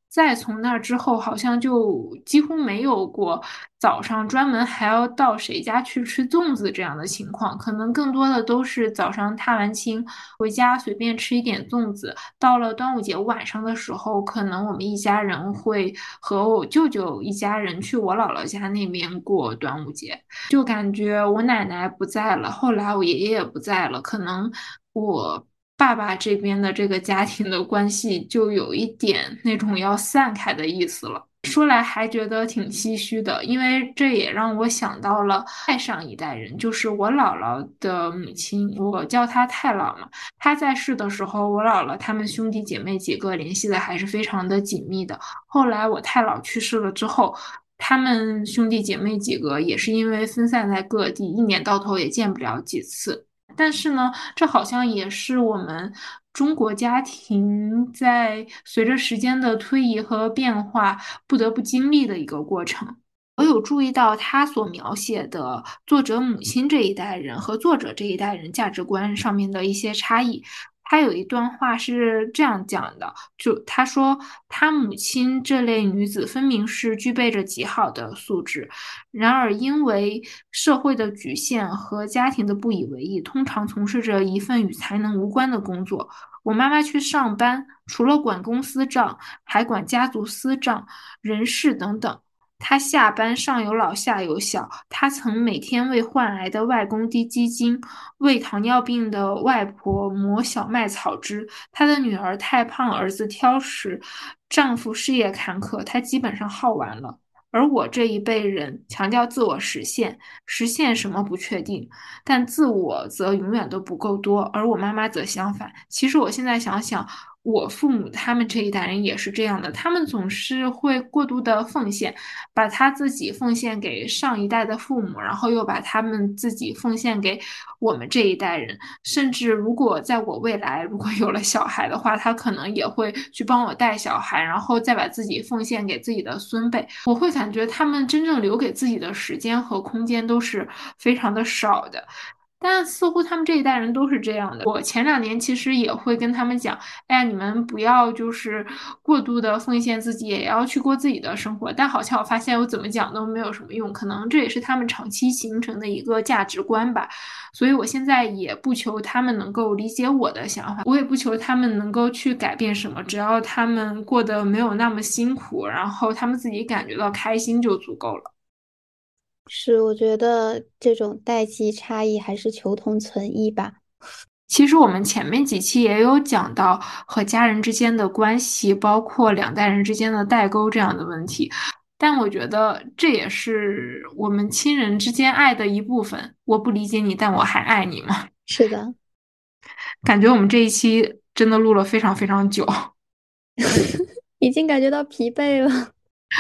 再从那之后，好像就几乎没有过早上专门还要到谁家去吃粽子这样的情况。可能更多的都是早上踏完青回家随便吃一点粽子。到了端午节晚上的时候，可能我们一家人会和我舅舅一家人去我姥姥家那边过端午节。就感觉我奶奶不在了，后来我爷爷也不在了，可能我。爸爸这边的这个家庭的关系就有一点那种要散开的意思了。说来还觉得挺唏嘘的，因为这也让我想到了再上一代人，就是我姥姥的母亲，我叫她太姥嘛。她在世的时候，我姥姥他们兄弟姐妹几个联系的还是非常的紧密的。后来我太姥去世了之后，他们兄弟姐妹几个也是因为分散在各地，一年到头也见不了几次。但是呢，这好像也是我们中国家庭在随着时间的推移和变化不得不经历的一个过程。我有注意到他所描写的作者母亲这一代人和作者这一代人价值观上面的一些差异。他有一段话是这样讲的，就他说他母亲这类女子分明是具备着极好的素质，然而因为社会的局限和家庭的不以为意，通常从事着一份与才能无关的工作。我妈妈去上班，除了管公司账，还管家族私账、人事等等。他下班上有老下有小，他曾每天为患癌的外公滴鸡精，为糖尿病的外婆磨小麦草汁。他的女儿太胖，儿子挑食，丈夫事业坎坷，他基本上耗完了。而我这一辈人强调自我实现，实现什么不确定，但自我则永远都不够多。而我妈妈则相反。其实我现在想想。我父母他们这一代人也是这样的，他们总是会过度的奉献，把他自己奉献给上一代的父母，然后又把他们自己奉献给我们这一代人。甚至如果在我未来如果有了小孩的话，他可能也会去帮我带小孩，然后再把自己奉献给自己的孙辈。我会感觉他们真正留给自己的时间和空间都是非常的少的。但似乎他们这一代人都是这样的。我前两年其实也会跟他们讲，哎，你们不要就是过度的奉献自己，也要去过自己的生活。但好像我发现我怎么讲都没有什么用，可能这也是他们长期形成的一个价值观吧。所以我现在也不求他们能够理解我的想法，我也不求他们能够去改变什么，只要他们过得没有那么辛苦，然后他们自己感觉到开心就足够了。是，我觉得这种代际差异还是求同存异吧。其实我们前面几期也有讲到和家人之间的关系，包括两代人之间的代沟这样的问题。但我觉得这也是我们亲人之间爱的一部分。我不理解你，但我还爱你嘛。是的，感觉我们这一期真的录了非常非常久，已经感觉到疲惫了。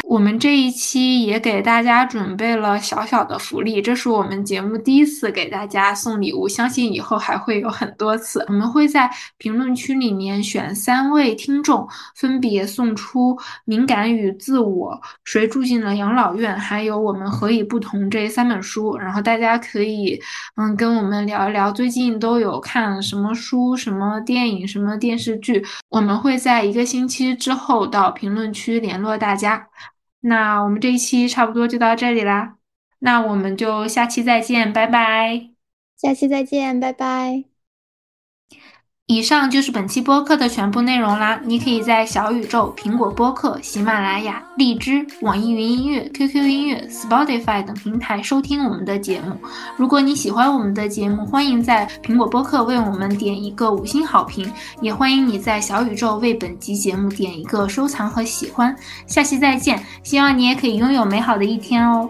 我们这一期也给大家准备了小小的福利，这是我们节目第一次给大家送礼物，相信以后还会有很多次。我们会在评论区里面选三位听众，分别送出《敏感与自我》《谁住进了养老院》还有《我们何以不同》这三本书，然后大家可以嗯跟我们聊一聊最近都有看什么书、什么电影、什么电视剧。我们会在一个星期之后到评论区联络大家。那我们这一期差不多就到这里啦，那我们就下期再见，拜拜。下期再见，拜拜。以上就是本期播客的全部内容啦！你可以在小宇宙、苹果播客、喜马拉雅、荔枝、网易云音乐、QQ 音乐、Spotify 等平台收听我们的节目。如果你喜欢我们的节目，欢迎在苹果播客为我们点一个五星好评，也欢迎你在小宇宙为本集节目点一个收藏和喜欢。下期再见，希望你也可以拥有美好的一天哦！